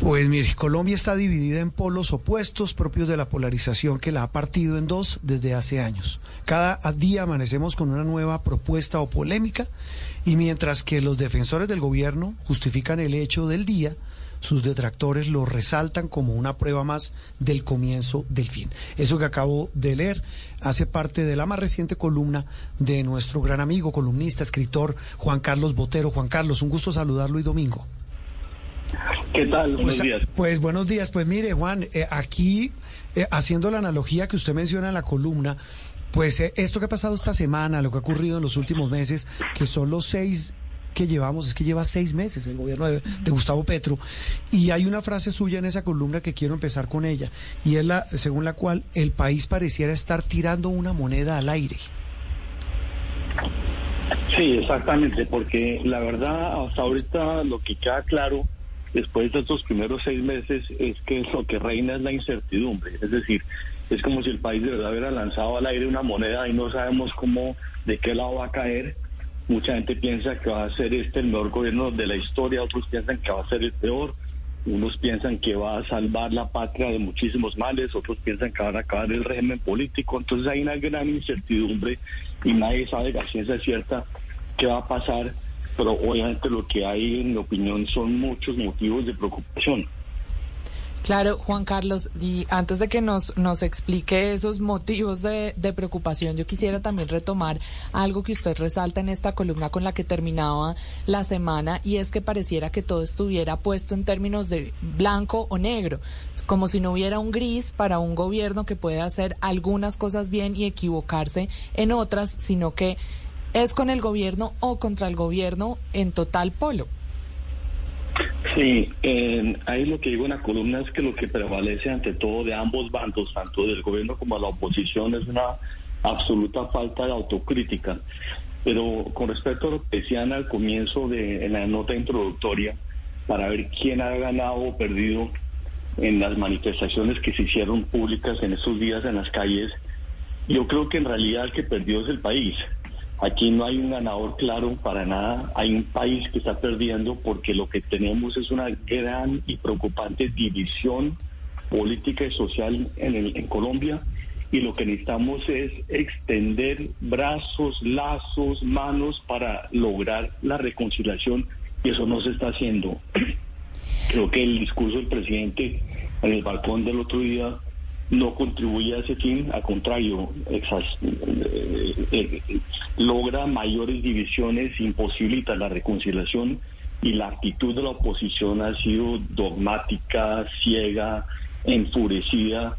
Pues mire, Colombia está dividida en polos opuestos propios de la polarización que la ha partido en dos desde hace años. Cada día amanecemos con una nueva propuesta o polémica y mientras que los defensores del gobierno justifican el hecho del día, sus detractores lo resaltan como una prueba más del comienzo del fin. Eso que acabo de leer hace parte de la más reciente columna de nuestro gran amigo, columnista, escritor Juan Carlos Botero. Juan Carlos, un gusto saludarlo y domingo. ¿Qué tal? Buenos pues, días. Pues buenos días. Pues mire, Juan, eh, aquí eh, haciendo la analogía que usted menciona en la columna, pues eh, esto que ha pasado esta semana, lo que ha ocurrido en los últimos meses, que son los seis que llevamos, es que lleva seis meses el gobierno de, de, Gustavo Petro, y hay una frase suya en esa columna que quiero empezar con ella, y es la según la cual el país pareciera estar tirando una moneda al aire. Sí, exactamente, porque la verdad hasta ahorita lo que queda claro después de estos primeros seis meses es que lo que reina es la incertidumbre, es decir, es como si el país de verdad hubiera lanzado al aire una moneda y no sabemos cómo, de qué lado va a caer. Mucha gente piensa que va a ser este el mejor gobierno de la historia, otros piensan que va a ser el peor, unos piensan que va a salvar la patria de muchísimos males, otros piensan que va a acabar el régimen político, entonces hay una gran incertidumbre y nadie sabe la ciencia cierta qué va a pasar pero obviamente lo que hay, en mi opinión, son muchos motivos de preocupación. Claro, Juan Carlos, y antes de que nos, nos explique esos motivos de, de, preocupación, yo quisiera también retomar algo que usted resalta en esta columna con la que terminaba la semana, y es que pareciera que todo estuviera puesto en términos de blanco o negro, como si no hubiera un gris para un gobierno que puede hacer algunas cosas bien y equivocarse en otras, sino que es con el gobierno o contra el gobierno en total polo. Sí, eh, ahí lo que digo en la columna es que lo que prevalece ante todo de ambos bandos, tanto del gobierno como de la oposición, es una absoluta falta de autocrítica. Pero con respecto a lo que decían al comienzo de la nota introductoria, para ver quién ha ganado o perdido en las manifestaciones que se hicieron públicas en estos días en las calles, yo creo que en realidad el que perdió es el país. Aquí no hay un ganador claro para nada. Hay un país que está perdiendo porque lo que tenemos es una gran y preocupante división política y social en, el, en Colombia y lo que necesitamos es extender brazos, lazos, manos para lograr la reconciliación y eso no se está haciendo. Creo que el discurso del presidente en el balcón del otro día no contribuye a ese fin, al contrario, exas, eh, eh, logra mayores divisiones, imposibilita la reconciliación y la actitud de la oposición ha sido dogmática, ciega, enfurecida,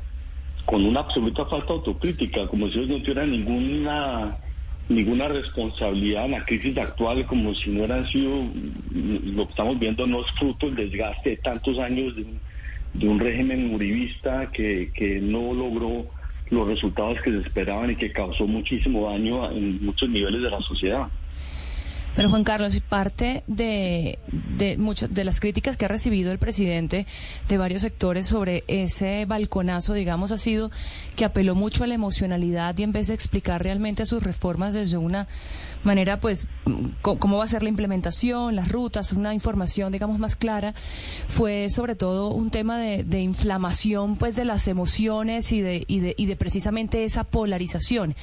con una absoluta falta de autocrítica, como si ellos no tuvieran ninguna ninguna responsabilidad en la crisis actual, como si no hubieran sido, lo que estamos viendo no es fruto del desgaste de tantos años de un régimen uribista que, que no logró los resultados que se esperaban y que causó muchísimo daño en muchos niveles de la sociedad. Pero Juan Carlos, parte de, de, de las críticas que ha recibido el presidente de varios sectores sobre ese balconazo, digamos, ha sido que apeló mucho a la emocionalidad y en vez de explicar realmente sus reformas desde una manera, pues, cómo va a ser la implementación, las rutas, una información, digamos, más clara, fue sobre todo un tema de, de inflamación, pues, de las emociones y de, y, de, y de precisamente esa polarización.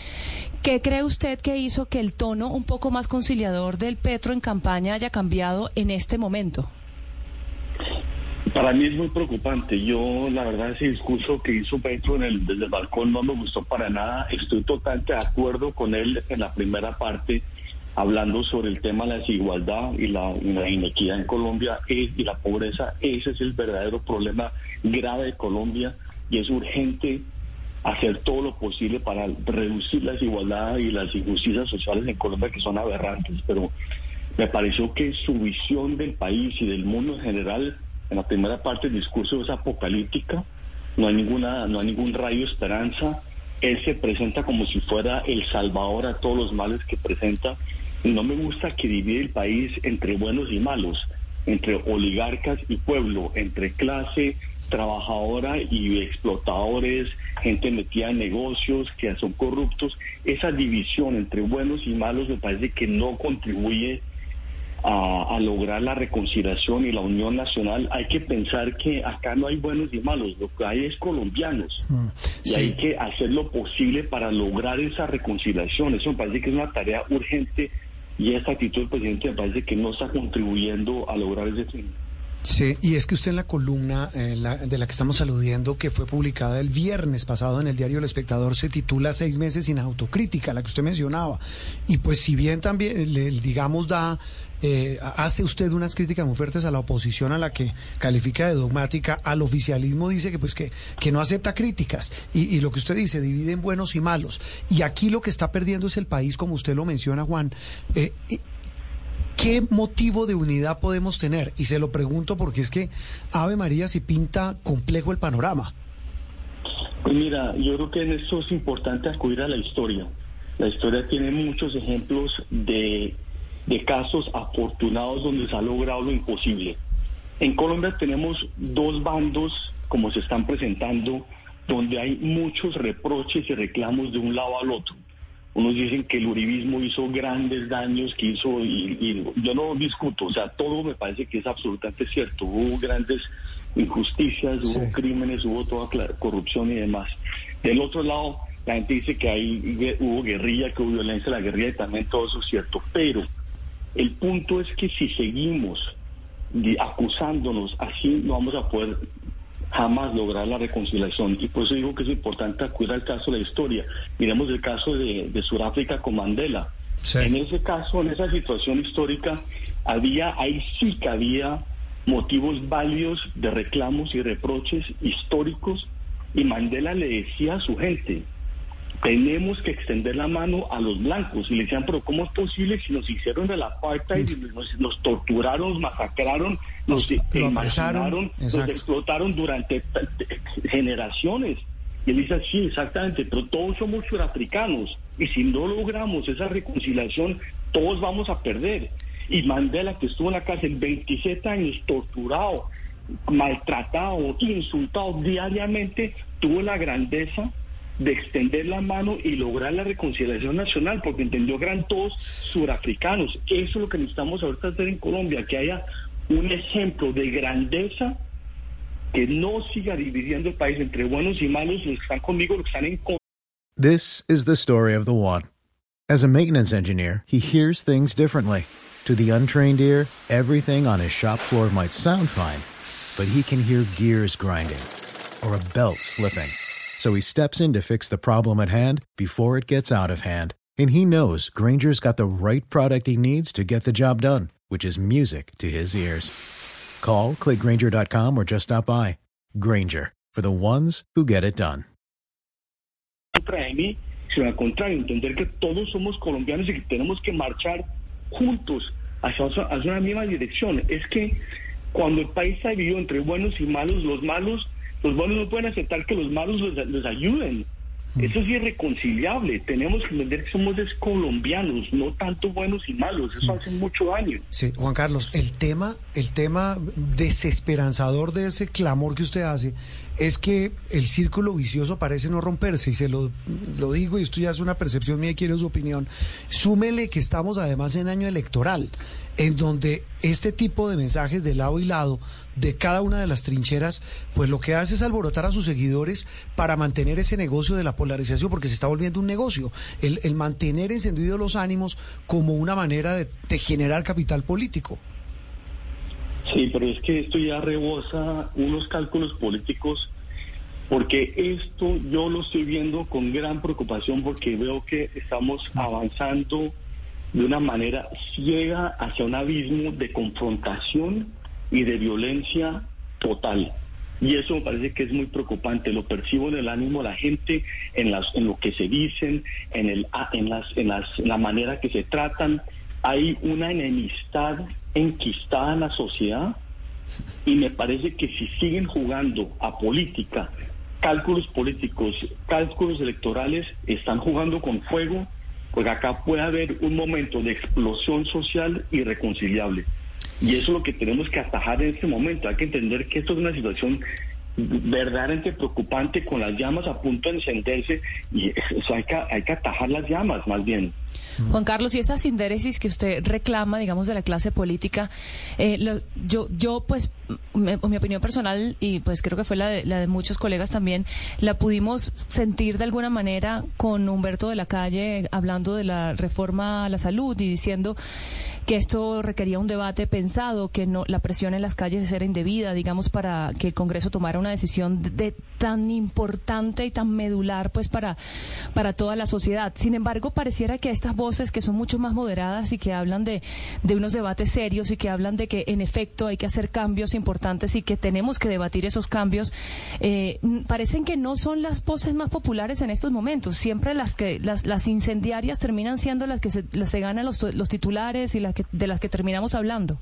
¿Qué cree usted que hizo que el tono un poco más conciliador del Petro en campaña haya cambiado en este momento? Para mí es muy preocupante. Yo, la verdad, ese discurso que hizo Petro en el, desde el balcón no me gustó para nada. Estoy totalmente de acuerdo con él en la primera parte, hablando sobre el tema de la desigualdad y la, la inequidad en Colombia y la pobreza. Ese es el verdadero problema grave de Colombia y es urgente hacer todo lo posible para reducir la desigualdad y las injusticias sociales en Colombia que son aberrantes, pero me pareció que su visión del país y del mundo en general en la primera parte el discurso es apocalíptica, no hay ninguna, no hay ningún rayo de esperanza. Él se presenta como si fuera el salvador a todos los males que presenta. Y no me gusta que divide el país entre buenos y malos, entre oligarcas y pueblo, entre clase trabajadora y explotadores, gente metida en negocios que son corruptos. Esa división entre buenos y malos me parece que no contribuye a, lograr la reconciliación y la unión nacional. Hay que pensar que acá no hay buenos y malos, lo que hay es colombianos. Mm, y hay que hacer lo posible para lograr esa reconciliación. Eso me parece que es una tarea urgente y esta actitud del presidente me parece que no está contribuyendo a lograr ese fin. Sí, y es que usted en la columna eh, de la que estamos aludiendo, que fue publicada el viernes pasado en el diario El Espectador, se titula Seis meses sin autocrítica, la que usted mencionaba. Y pues si bien también, le, digamos, da eh, hace usted unas críticas muy fuertes a la oposición a la que califica de dogmática, al oficialismo dice que pues que, que no acepta críticas y, lo que usted dice, divide en buenos y malos. Y aquí lo que está perdiendo es el país, como usted lo menciona, Juan. Eh, ¿Qué motivo de unidad podemos tener? Y se lo pregunto porque es que Ave María si pinta complejo el panorama. Pues mira, yo creo que en esto es importante acudir a la historia. La historia tiene muchos ejemplos de, de casos afortunados donde se ha logrado lo imposible. En Colombia tenemos dos bandos, como se están presentando, donde hay muchos reproches y reclamos de un lado al otro. Unos dicen que el uribismo hizo grandes daños, que hizo, y, yo no discuto, o sea, todo me parece que es absolutamente cierto. Hubo grandes injusticias, hubo crímenes, hubo toda corrupción y demás. Del otro lado, la gente dice que hay, hubo guerrilla, que hubo violencia, la guerrilla y también todo eso es cierto. Pero el punto es que si seguimos acusándonos así, no vamos a poder jamás lograr la reconciliación. Y por eso digo que es importante acudir al caso de la historia. Miremos el caso de, de Sudáfrica con Mandela. En ese caso, en esa situación histórica, había, ahí sí que había motivos válidos de reclamos y reproches históricos y Mandela le decía a su gente, tenemos que extender la mano a los blancos. Y le decían, pero ¿cómo es posible si nos hicieron de la apartheid y nos, torturaron, nos masacraron, nos, nos nos explotaron durante generaciones? Y él dice, sí, exactamente, pero todos somos surafricanos y si no logramos esa reconciliación, todos vamos a perder. Y Mandela, que estuvo en la cárcel 27 años, torturado, maltratado, insultado diariamente, tuvo la grandeza de extender la mano y lograr la reconciliación nacional, porque entendió eran todos surafricanos. Eso es lo que necesitamos ahorita hacer en Colombia, que haya un ejemplo de grandeza que no siga dividiendo el país entre buenos y malos, los que están conmigo, los que están en contra. This is the story of the one. As a maintenance engineer, he hears things differently. To the untrained ear, everything on his shop floor might sound fine, but he can hear gears grinding or a belt slipping. So he steps in to fix the problem at hand before it gets out of hand. And he knows Granger's got the right product he needs to get the job done, which is music to his ears. Call, clickgranger.com, or just stop by. Granger, for the ones who get it done. sino al contrario, entender que todos somos colombianos y que tenemos que marchar juntos hacia, hacia una misma dirección. Es que cuando el país se dividido entre buenos y malos, los malos los buenos no pueden aceptar que los malos les, ayuden. Mm. Eso es irreconciliable. Tenemos que entender que somos colombianos, no tanto buenos y malos. Eso mm. hace mucho daño. Sí, Juan Carlos, el tema, el tema desesperanzador de ese clamor que usted hace es que el círculo vicioso parece no romperse, y se lo, lo digo, y esto ya es una percepción mía y quiero su opinión. Súmele que estamos además en año electoral, en donde este tipo de mensajes de lado y lado de cada una de las trincheras, pues lo que hace es alborotar a sus seguidores para mantener ese negocio de la polarización, porque se está volviendo un negocio, el, el mantener encendidos los ánimos como una manera de, de generar capital político. Sí, pero es que esto ya rebosa unos cálculos políticos, porque esto yo lo estoy viendo con gran preocupación porque veo que estamos avanzando de una manera ciega hacia un abismo de confrontación y de violencia total. Y eso me parece que es muy preocupante. Lo percibo en el ánimo de la gente, en, las, en lo que se dicen, en, el, en, las, en, las, en la manera que se tratan. Hay una enemistad enquistada en la sociedad Y me parece que si siguen jugando a política, cálculos políticos, cálculos electorales, están jugando con fuego, pues acá puede haber un momento de explosión social irreconciliable. Y eso es lo que tenemos que atajar en este momento. Hay que entender que esto es una situación verdaderamente preocupante con las llamas a punto de encenderse y eso hay que, hay que atajar las llamas más bien. Juan Carlos, y esa sindéresis que usted reclama, digamos, de la clase política, eh, yo, yo, pues, mi opinión personal, y pues creo que fue la de, la de muchos colegas también, la pudimos sentir de alguna manera con Humberto de la Calle hablando de la reforma a la salud y diciendo que esto requería un debate pensado, que no la presión en las calles era indebida, digamos, para que el Congreso tomara una decisión de, tan importante y tan medular, pues, para, para toda la sociedad. Sin embargo, pareciera que estas voces que son mucho más moderadas y que hablan de, de unos debates serios y que hablan de que, en efecto, hay que hacer cambios importantes y que tenemos que debatir esos cambios, eh, parecen que no son las voces más populares en estos momentos. Siempre las que las, las incendiarias terminan siendo las que se, las se ganan los, los titulares y las de las que terminamos hablando.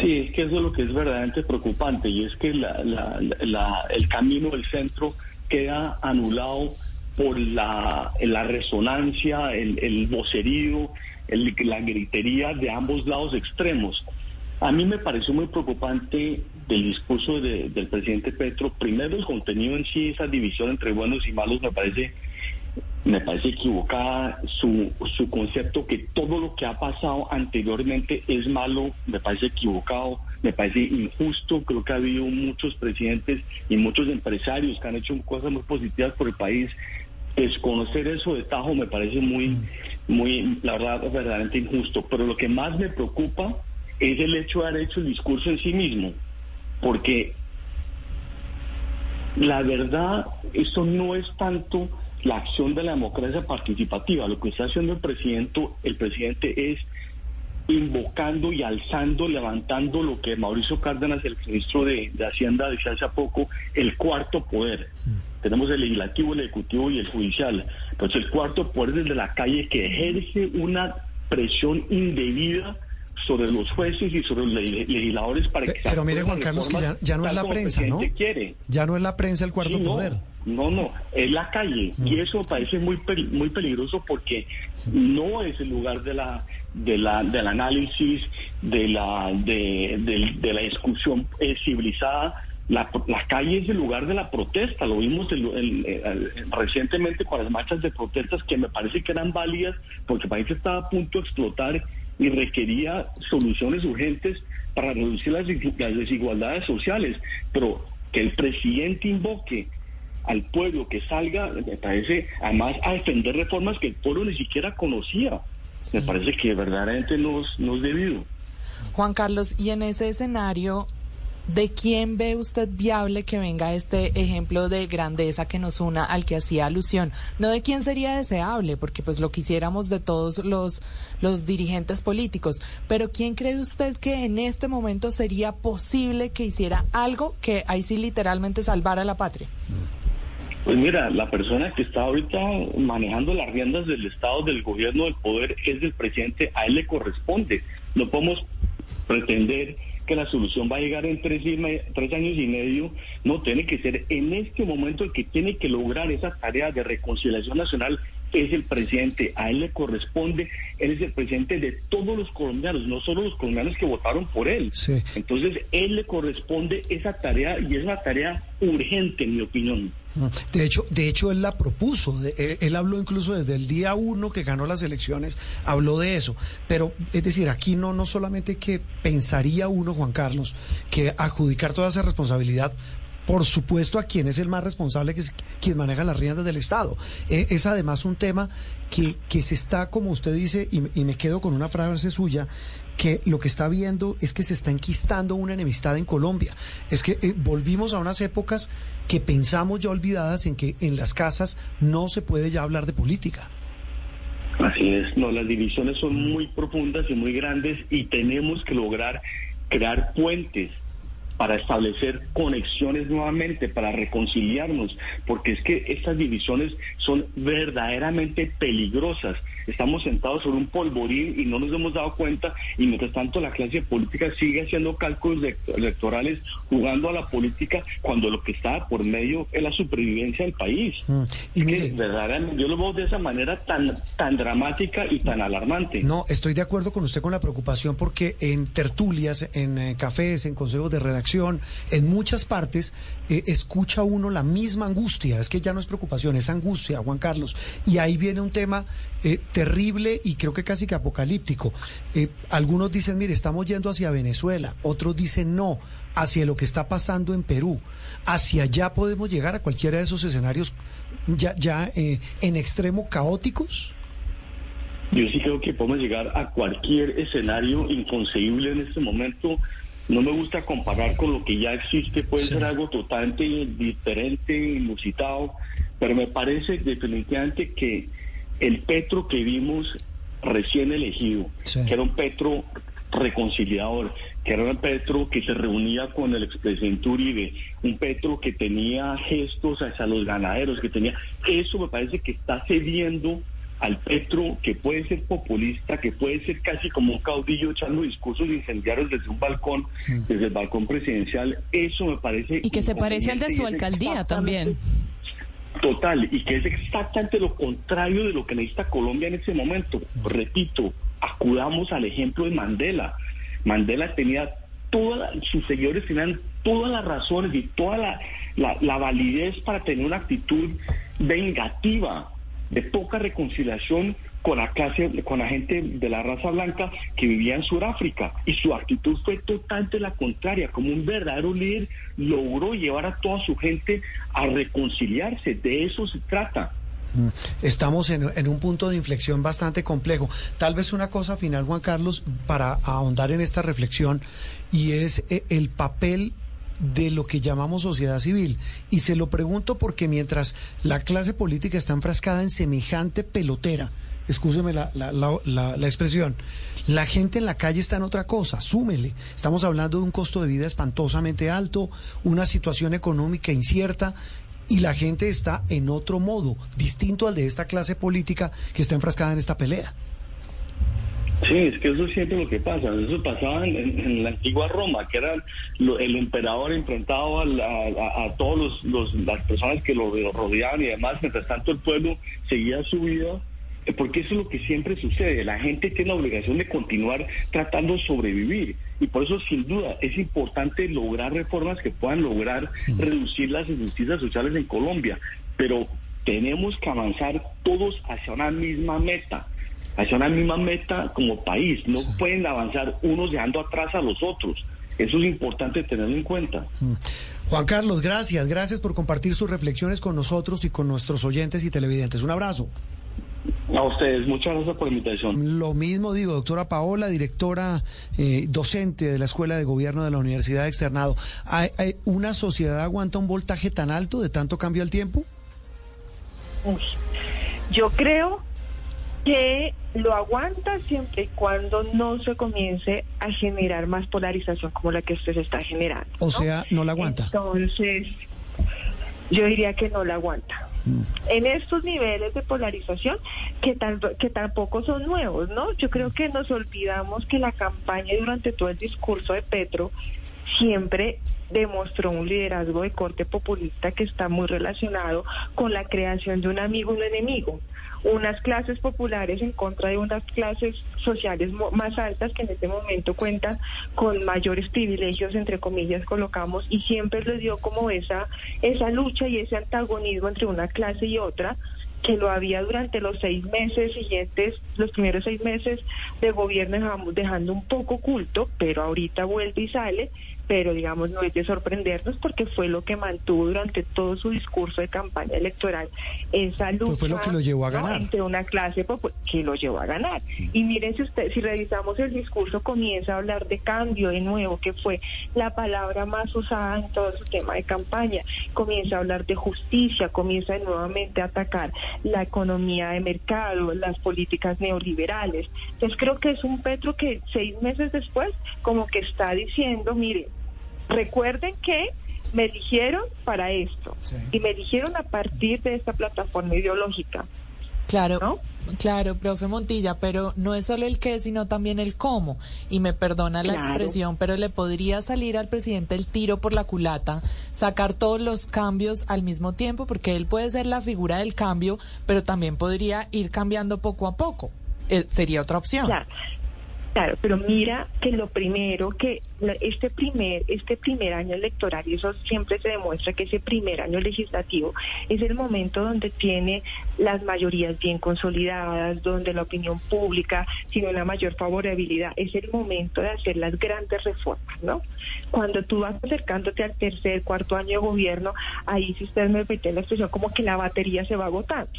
Sí, es que eso es lo que es verdaderamente preocupante y es que el camino del centro queda anulado por la, la resonancia, el, vocerío, la gritería de ambos lados extremos. A mí me pareció muy preocupante del discurso del presidente Petro. Primero, el contenido en sí, esa división entre buenos y malos, me parece me parece equivocada su, su concepto que todo lo que ha pasado anteriormente es malo, me parece equivocado, me parece injusto, creo que ha habido muchos presidentes y muchos empresarios que han hecho cosas muy positivas por el país. Desconocer eso de tajo me parece muy, muy, la verdad, verdaderamente injusto. Pero lo que más me preocupa es el hecho de haber hecho el discurso en sí mismo, porque la verdad, eso no es tanto la acción de la democracia participativa. Lo que está haciendo el presidente, el presidente es invocando y alzando, levantando lo que Mauricio Cárdenas, el ministro de, Hacienda, decía hace poco, el cuarto poder. Tenemos el legislativo, el ejecutivo y el judicial. Entonces el cuarto poder es el de la calle que ejerce una presión indebida sobre los jueces y sobre los legisladores para que Pero mire Juan Carlos que ya, no es la prensa, ¿no? Ya no es la prensa el cuarto poder. No, no, es la calle y mm. eso parece muy muy peligroso porque no es el lugar de la de la del análisis de la de, de, la discusión eh, civilizada. La, la, calle es el lugar de la protesta, lo vimos recientemente con las marchas de protestas que me parece que eran válidas porque el país estaba a punto de explotar y requería soluciones urgentes para reducir las, las desigualdades sociales, pero que el presidente invoque al pueblo que salga, me parece, además a defender reformas que el pueblo ni siquiera conocía. Me parece que verdaderamente no, no es debido. Juan Carlos, y en ese escenario, ¿de quién ve usted viable que venga este ejemplo de grandeza que nos una al que hacía alusión? No de quién sería deseable, porque pues lo quisiéramos de todos los, los dirigentes políticos, pero ¿quién cree usted que en este momento sería posible que hiciera algo que ahí sí literalmente salvara la patria? Pues mira, la persona que está ahorita manejando las riendas del Estado, del gobierno, del poder, es el presidente, a él le corresponde. No podemos pretender que la solución va a llegar en tres, años y medio, no tiene que ser en este momento el que tiene que lograr esa tarea de reconciliación nacional es el presidente, a él le corresponde, él es el presidente de todos los colombianos, no solo los colombianos que votaron por él. Entonces, él le corresponde esa tarea y es una tarea urgente, en mi opinión. De hecho, de hecho él la propuso. él, habló incluso desde el día uno que ganó las elecciones, habló de eso. Pero es decir, aquí no no solamente que pensaría uno, Juan Carlos, que adjudicar toda esa responsabilidad por supuesto, a quien es el más responsable, que es quien maneja las riendas del Estado. E, es además un tema que, se está, como usted dice, y, me quedo con una frase suya, que lo que está viendo es que se está enquistando una enemistad en Colombia. Es que eh, volvimos a unas épocas que pensamos ya olvidadas en que en las casas no se puede ya hablar de política. Así es, no, las divisiones son muy profundas y muy grandes y tenemos que lograr crear puentes para establecer conexiones nuevamente, para reconciliarnos, porque es que estas divisiones son verdaderamente peligrosas. Estamos sentados sobre un polvorín y no nos hemos dado cuenta y mientras tanto la clase política sigue haciendo cálculos electorales, jugando a la política cuando lo que está por medio es la supervivencia del país. Mm. Y que verdaderamente yo lo veo de esa manera tan, tan dramática y tan alarmante. No, estoy de acuerdo con usted con la preocupación porque en tertulias, en eh, cafés, en consejos de redacción, en muchas partes, eh, escucha uno la misma angustia. Es que ya no es preocupación, es angustia, Juan Carlos. Y ahí viene un tema eh, terrible y creo que casi que apocalíptico. algunos dicen, mire, estamos yendo hacia Venezuela, otros dicen no hacia lo que está pasando en Perú. Hacia allá podemos llegar a cualquiera de esos escenarios ya, ya en extremo caóticos. Yo sí creo que podemos llegar a cualquier escenario inconcebible en este momento. No me gusta comparar con lo que ya existe, puede ser algo totalmente diferente, inusitado, pero me parece definitivamente que el Petro que vimos recién elegido, que era un Petro reconciliador, que era un Petro que se reunía con el expresidente Uribe, un Petro que tenía gestos hacia los ganaderos, que tenía, eso me parece que está cediendo al Petro que puede ser populista, que puede ser casi como un caudillo echando discursos incendiarios desde un balcón, desde el balcón presidencial, eso me parece... Y que se parece al de su alcaldía también. Total, y que es exactamente lo contrario de lo que necesita Colombia en ese momento. Repito, acudamos al ejemplo de Mandela. Mandela tenía todas, sus seguidores tenían todas las razones y toda la, la validez para tener una actitud vengativa de poca reconciliación con la clase, con la gente de la raza blanca que vivía en Sudáfrica. Y su actitud fue totalmente la contraria. Como un verdadero líder, logró llevar a toda su gente a reconciliarse. De eso se trata. Mm. Estamos en, en, un punto de inflexión bastante complejo. Tal vez una cosa final, Juan Carlos, para ahondar en esta reflexión, y es eh, el papel de lo que llamamos sociedad civil. Y se lo pregunto porque mientras la clase política está enfrascada en semejante pelotera, escúcheme la, la, la, la, expresión, la gente en la calle está en otra cosa, súmele. Estamos hablando de un costo de vida espantosamente alto, una situación económica incierta y la gente está en otro modo, distinto al de esta clase política que está enfrascada en esta pelea. Sí, es que eso es siempre lo que pasa. Eso pasaba en, la antigua Roma, que era el emperador enfrentado a, a, todas los, las personas que lo, rodeaban y demás. Mientras tanto, el pueblo seguía su vida. Eh, porque eso es lo que siempre sucede. La gente tiene la obligación de continuar tratando de sobrevivir. Y por eso, sin duda, es importante lograr reformas que puedan lograr reducir las injusticias sociales en Colombia. Pero tenemos que avanzar todos hacia una misma meta hacia una misma meta como país. No pueden avanzar unos dejando atrás a los otros. Eso es importante tenerlo en cuenta. Mm. Juan Carlos, gracias. Gracias por compartir sus reflexiones con nosotros y con nuestros oyentes y televidentes. Un abrazo. A ustedes, muchas gracias por la invitación. Lo mismo digo, doctora Paola, directora eh, docente de la Escuela de Gobierno de la Universidad de Externado. ¿Hay, una sociedad aguanta un voltaje tan alto de tanto cambio al tiempo? yo creo que lo aguanta siempre y cuando no se comience a generar más polarización como la que usted se está generando. O sea, no la aguanta. Entonces, yo diría que no la aguanta. Mm. En estos niveles de polarización que, que tampoco son nuevos, ¿no? Yo creo que nos olvidamos que la campaña durante todo el discurso de Petro siempre demostró un liderazgo de corte populista que está muy relacionado con la creación de un amigo y un enemigo unas clases populares en contra de unas clases sociales más altas que en este momento cuentan con mayores privilegios, entre comillas, colocamos, y siempre les dio como esa, esa lucha y ese antagonismo entre una clase y otra que lo había durante los seis meses siguientes, los primeros seis meses de gobierno dejando un poco oculto, pero ahorita vuelve y sale pero digamos no es de sorprendernos porque fue lo que mantuvo durante todo su discurso de campaña electoral esa lucha pues fue lo que lo llevó a ganar. Entre una clase que lo llevó a ganar. Y miren si usted si revisamos el discurso comienza a hablar de cambio de nuevo que fue la palabra más usada en todo su tema de campaña. Comienza a hablar de justicia comienza nuevamente a atacar la economía de mercado las políticas neoliberales. Entonces creo que es un Petro que seis meses después como que está diciendo mire Recuerden que me eligieron para esto Sí. y me eligieron a partir de esta plataforma ideológica. Claro, ¿No? claro, profe Montilla, pero no es solo el qué, sino también el cómo. Y me perdona la Claro. expresión, pero le podría salir al presidente el tiro por la culata, sacar todos los cambios al mismo tiempo, porque él puede ser la figura del cambio, pero también podría ir cambiando poco a poco. Eh, sería otra opción. Claro. Claro, pero mira que lo primero que este primer este primer año electoral y eso siempre se demuestra que ese primer año legislativo es el momento donde tiene las mayorías bien consolidadas, donde la opinión pública tiene una mayor favorabilidad, es el momento de hacer las grandes reformas, ¿no? Cuando tú vas acercándote al tercer, cuarto año de gobierno, ahí si ustedes me permiten la expresión como que la batería se va agotando.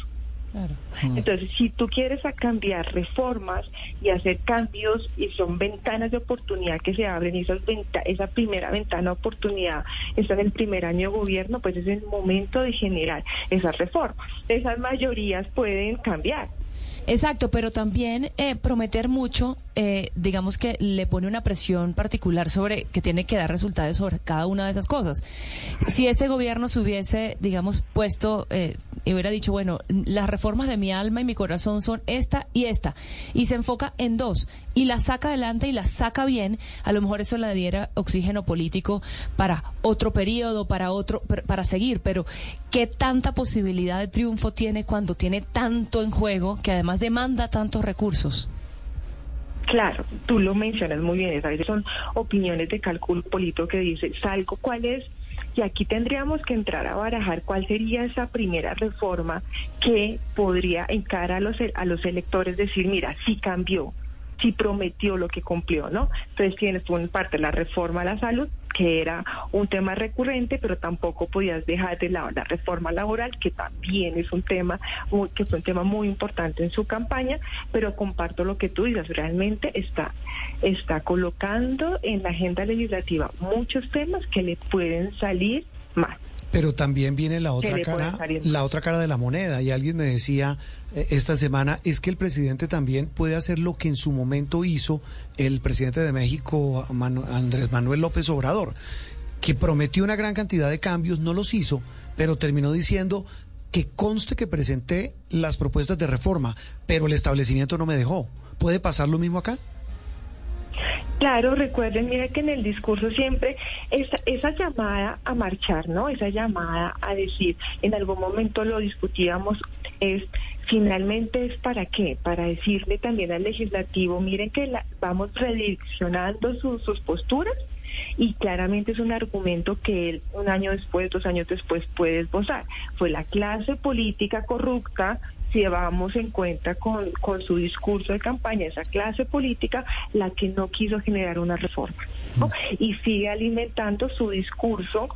Claro. Entonces, si tú quieres a cambiar reformas y hacer cambios y son ventanas de oportunidad que se abren y esas venta- esa primera ventana de oportunidad está en el primer año de gobierno, pues es el momento de generar esas reformas. Esas mayorías pueden cambiar. Exacto, pero también eh, prometer mucho, eh, digamos que le pone una presión particular sobre que tiene que dar resultados sobre cada una de esas cosas. Si este gobierno se hubiese, digamos, puesto eh, y hubiera dicho, bueno, las reformas de mi alma y mi corazón son esta y esta, y se enfoca en dos, y las saca adelante y las saca bien, a lo mejor eso le diera oxígeno político para otro periodo, para otro, para seguir, pero ¿qué tanta posibilidad de triunfo tiene cuando tiene tanto en juego que además demanda tantos recursos? Claro, tú lo mencionas muy bien, a veces son opiniones de cálculo político que dice, salgo cuál es, y aquí tendríamos que entrar a barajar cuál sería esa primera reforma que podría encarar a los, a los electores decir, mira, sí cambió, sí prometió lo que cumplió, ¿no? Entonces tienes por una parte la reforma a la salud, que era un tema recurrente, pero tampoco podías dejar de lado la reforma laboral, que también es un tema muy, que fue un tema muy importante en su campaña, pero comparto lo que tú dices, realmente está, está colocando en la agenda legislativa muchos temas que le pueden salir mal. Pero también viene la otra cara, la otra cara de la moneda. Y alguien me decía eh, esta semana es que el presidente también puede hacer lo que en su momento hizo el presidente de México, Manu- Andrés Manuel López Obrador, que prometió una gran cantidad de cambios, no los hizo, pero terminó diciendo que conste que presenté las propuestas de reforma, pero el establecimiento no me dejó. ¿Puede pasar lo mismo acá? Claro, recuerden, mira que en el discurso siempre esa, llamada a marchar, ¿no? Esa llamada a decir, en algún momento lo discutíamos, es finalmente es para qué? Para decirle también al legislativo, miren que vamos redireccionando su- sus posturas y claramente es un argumento que él un año después, dos años después puede esbozar. Fue la clase política corrupta si llevamos en cuenta con, con su discurso de campaña, esa clase política, la que no quiso generar una reforma. ¿no? Y sigue alimentando su discurso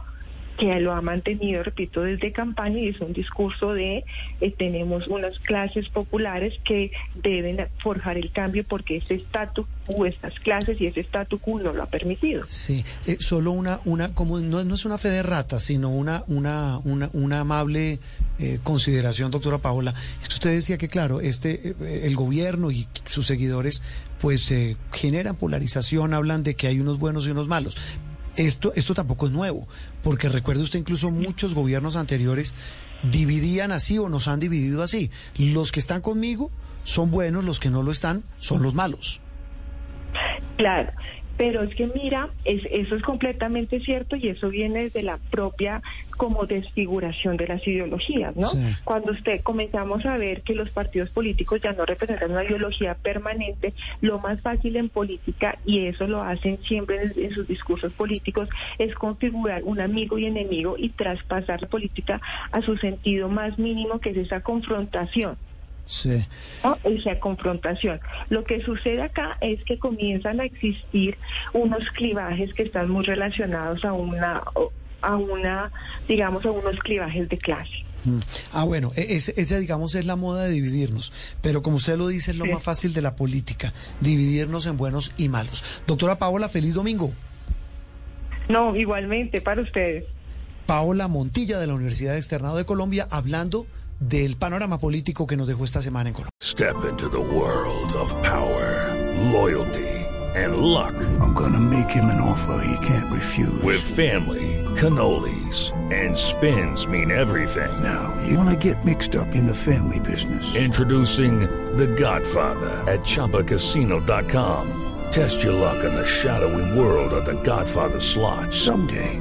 que lo ha mantenido, repito, desde campaña y es un discurso de eh, tenemos unas clases populares que deben forjar el cambio porque este estatus quo, estas clases y ese estatus quo no lo ha permitido. Sí, eh, solo una, una, como no, no es una fe de rata, sino una, una, una, una amable eh, consideración, doctora Paola. Usted decía que, claro, este, eh, el gobierno y sus seguidores, pues eh, generan polarización, hablan de que hay unos buenos y unos malos. Esto, esto tampoco es nuevo, porque recuerde usted incluso muchos gobiernos anteriores dividían así o nos han dividido así. Los que están conmigo son buenos, los que no lo están son los malos. Claro, pero es que mira, es, eso es completamente cierto y eso viene desde la propia como desfiguración de las ideologías, ¿no? Sí. Cuando usted comenzamos a ver que los partidos políticos ya no representan una ideología permanente, lo más fácil en política, y eso lo hacen siempre en, en sus discursos políticos, es configurar un amigo y enemigo y traspasar la política a su sentido más mínimo, que es esa confrontación. Sí. ¿no? esa confrontación. Lo que sucede acá es que comienzan a existir unos clivajes que están muy relacionados a una a una digamos a unos clivajes de clase. Mm. Ah, bueno, e- ese, esa, digamos, es la moda de dividirnos. Pero como usted lo dice, es lo Sí. más fácil de la política, dividirnos en buenos y malos. Doctora Paola, feliz domingo. No, igualmente para ustedes. Paola Montilla de la Universidad Externado de Colombia, hablando del panorama político que nos dejó esta semana en Colombia. Step into the world of power, loyalty, and luck. I'm gonna make him an offer he can't refuse. With family, cannolis, and spins mean everything. Now, you wanna get mixed up in the family business. Introducing The Godfather at ChumbaCasino.com. Test your luck in the shadowy world of The Godfather slot. Someday,